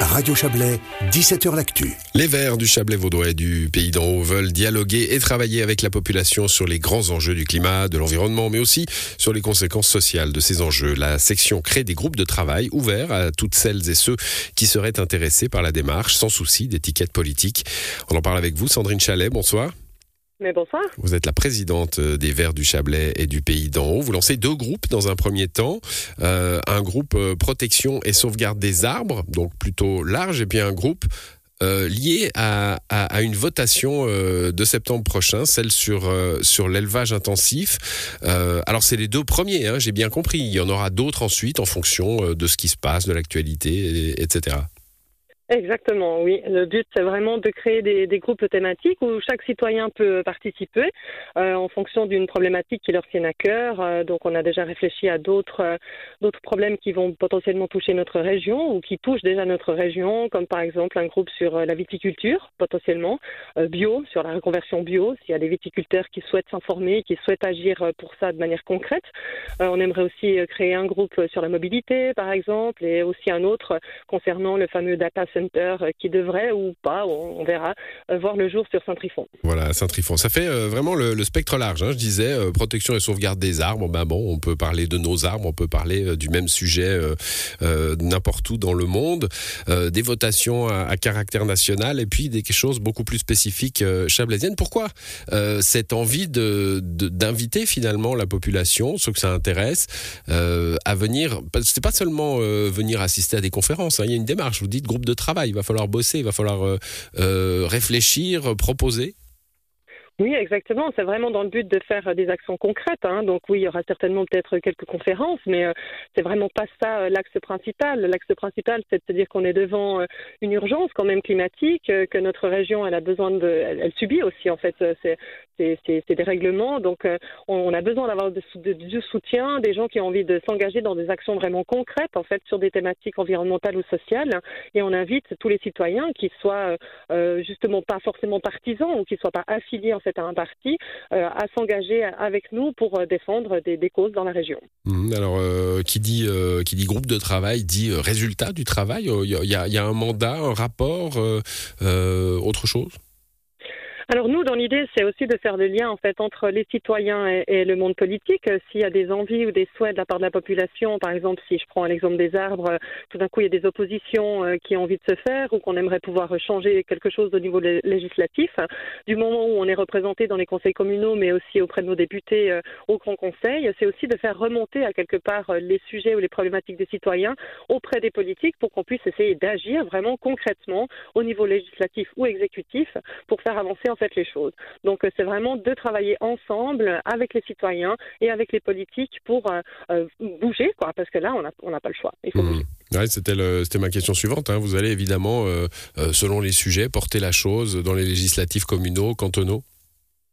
Radio Chablais, 17h L'Actu. Les Verts du Chablais vaudois et du Pays d'en haut veulent dialoguer et travailler avec la population sur les grands enjeux du climat, de l'environnement, mais aussi sur les conséquences sociales de ces enjeux. La section crée des groupes de travail ouverts à toutes celles et ceux qui seraient intéressés par la démarche, sans souci d'étiquette politique. On en parle avec vous, Sandrine Chalet, bonsoir. Vous êtes la présidente euh, des Verts du Chablais et du Pays d'en haut. Vous lancez deux groupes dans un premier temps. Euh, un groupe euh, protection et sauvegarde des arbres, donc plutôt large, et puis un groupe lié à, à, une votation de septembre prochain, celle sur, sur l'élevage intensif. alors c'est les deux premiers, hein, j'ai bien compris. Il y en aura d'autres ensuite en fonction de ce qui se passe, de l'actualité, etc. Exactement, oui. Le but, c'est vraiment de créer des, groupes thématiques où chaque citoyen peut participer euh, en fonction d'une problématique qui leur tient à cœur. Euh, donc, on a déjà réfléchi à d'autres euh, d'autres problèmes qui vont potentiellement toucher notre région ou qui touchent déjà notre région, comme par exemple un groupe sur la viticulture, potentiellement, bio, sur la reconversion bio, s'il y a des viticulteurs qui souhaitent s'informer, qui souhaitent agir pour ça de manière concrète. on aimerait aussi créer un groupe sur la mobilité, par exemple, et aussi un autre concernant le fameux data euh, qui devrait ou pas, on, verra, euh, voir le jour sur Saint-Trifon. Voilà, Saint-Trifon. Ça fait euh, vraiment le, spectre large. Hein. Je disais, protection et sauvegarde des arbres. Ben bon, on peut parler de nos arbres, on peut parler du même sujet n'importe où dans le monde. des votations à, caractère national et puis des choses beaucoup plus spécifiques chablaisiennes. Pourquoi cette envie de, d'inviter finalement la population, ceux que ça intéresse, à venir C'est pas seulement venir assister à des conférences. Hein. Il y a une démarche. Vous dites groupe de travail il va falloir bosser, il va falloir euh, euh, réfléchir, proposer. Oui, exactement. C'est vraiment dans le but de faire des actions concrètes. Hein. Donc oui, il y aura certainement peut-être quelques conférences, mais euh, c'est vraiment pas ça euh, l'axe principal. L'axe principal, c'est de se dire qu'on est devant euh, une urgence quand même climatique, que notre région, elle a besoin de, elle, subit aussi en fait ces, des règlements. Donc on, a besoin d'avoir du soutien, des gens qui ont envie de s'engager dans des actions vraiment concrètes en fait sur des thématiques environnementales ou sociales. Et on invite tous les citoyens qui soient justement pas forcément partisans ou qui soient pas affiliés en fait à un parti euh, à s'engager avec nous pour euh, défendre des, causes dans la région. Mmh, alors, euh, qui, dit, groupe de travail dit résultat du travail Il y, a un mandat, un rapport, autre chose? Alors nous, dans l'idée, c'est aussi de faire le lien en fait entre les citoyens et, le monde politique. S'il y a des envies ou des souhaits de la part de la population, par exemple, si je prends l'exemple des arbres, tout d'un coup il y a des oppositions euh, qui ont envie de se faire ou qu'on aimerait pouvoir changer quelque chose au niveau législatif, du moment où on est représenté dans les conseils communaux, mais aussi auprès de nos députés euh, au Grand Conseil, c'est aussi de faire remonter à quelque part euh, les sujets ou les problématiques des citoyens auprès des politiques pour qu'on puisse essayer d'agir vraiment concrètement au niveau législatif ou exécutif pour faire avancer en les choses. Donc euh, c'est vraiment de travailler ensemble avec les citoyens et avec les politiques pour euh, euh, bouger, quoi, parce que là on n'a pas le choix. Il faut mmh. bouger. c'était ma question suivante. Hein. Vous allez évidemment, selon les sujets, porter la chose dans les législatifs communaux, cantonaux?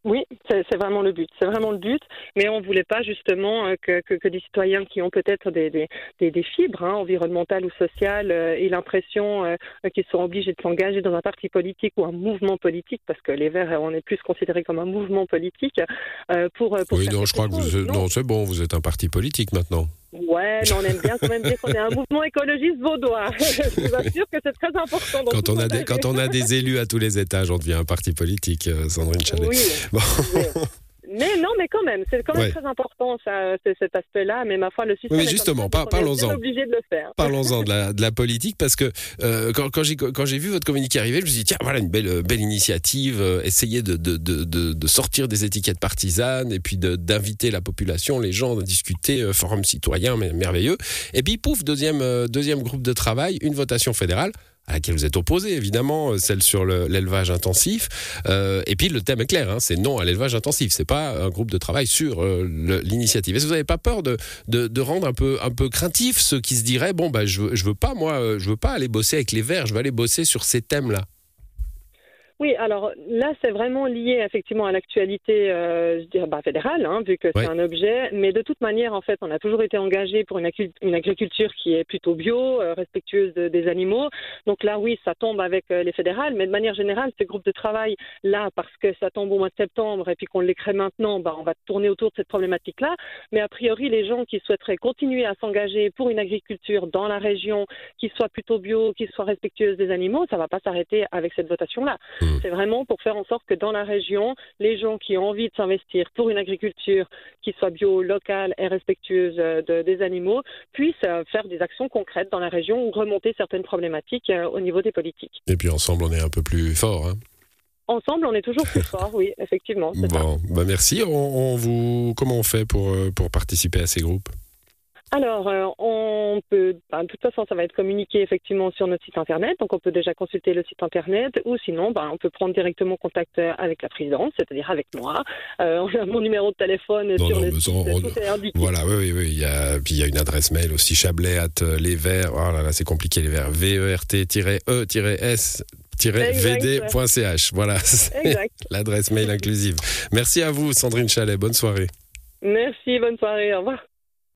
Oui, c'est vraiment le but. C'est vraiment le but. Mais on ne voulait pas justement euh, que, que, des citoyens qui ont peut-être des, des, des, fibres hein, environnementales ou sociales euh, aient l'impression euh, qu'ils sont obligés de s'engager dans un parti politique ou un mouvement politique, parce que les Verts, on est plus considérés comme un mouvement politique. pour, pour oui, non, je crois que vous, non c'est bon, vous êtes un parti politique maintenant. Ouais, mais on aime bien quand même dire qu'on est un mouvement écologiste vaudois. Je vous assure que c'est très important. Quand on, a des, quand on a des élus à tous les étages, on devient un parti politique, euh, Sandrine Chalet. Oui. Bon. Mais non, mais quand même, c'est quand même très important ça, cet aspect-là. Mais ma foi, le système. Oui, justement, parlons-en. obligé de le faire. Parlons-en de la, de la politique parce que euh, quand, quand j'ai vu votre communiqué arriver, je me suis dit tiens voilà une belle belle initiative, euh, essayer de de, de, de, sortir des étiquettes partisanes et puis d'inviter la population, les gens à discuter, euh, forum citoyen, merveilleux. Et puis pouf deuxième deuxième groupe de travail, une votation fédérale à laquelle vous êtes opposé, évidemment, euh, celle sur l'élevage intensif. Euh, et puis le thème est clair, hein, c'est non à l'élevage intensif. C'est pas un groupe de travail sur euh, l'initiative. Est-ce que vous n'avez pas peur de, de, rendre un peu un peu craintif ceux qui se diraient bon bah je, je veux pas moi, je veux pas aller bosser avec les verts, je veux aller bosser sur ces thèmes-là? Oui, alors là, c'est vraiment lié effectivement à l'actualité euh, je dirais, bah, fédérale, hein, vu que c'est un objet. Mais de toute manière, en fait, on a toujours été engagé pour une, une agriculture qui est plutôt bio, euh, respectueuse des animaux. Donc là, oui, ça tombe avec euh, les fédérales. Mais de manière générale, ces groupes de travail, là, parce que ça tombe au mois de septembre et puis qu'on les crée maintenant, bah, on va tourner autour de cette problématique-là. Mais a priori, les gens qui souhaiteraient continuer à s'engager pour une agriculture dans la région qui soit plutôt bio, qui soit respectueuse des animaux, ça ne va pas s'arrêter avec cette votation-là. Mmh. Mm. C'est vraiment pour faire en sorte que dans la région, les gens qui ont envie de s'investir pour une agriculture qui soit bio, locale et respectueuse euh, des animaux puissent euh, faire des actions concrètes dans la région ou remonter certaines problématiques euh, au niveau des politiques. Et puis ensemble, on est un peu plus fort. Hein. Ensemble, on est toujours plus fort, oui, effectivement. Bon, bah merci. On, vous, comment on fait pour, pour participer à ces groupes? Alors, euh, on peut, ben, de toute façon, ça va être communiqué effectivement sur notre site internet, donc on peut déjà consulter le site internet, ou sinon, ben, on peut prendre directement contact euh, avec la présidente, c'est-à-dire avec moi. Euh, on a mon numéro de téléphone sur le site, Voilà, oui, oui, oui. Il y a, puis il y a une adresse mail aussi, chablais at les verts. Oh là là, c'est compliqué les verts. V-E-R-T-E-S vd.ch. Voilà, l'adresse mail inclusive. Merci à vous, Sandrine Chalet. Bonne soirée. Merci, bonne soirée. Au revoir.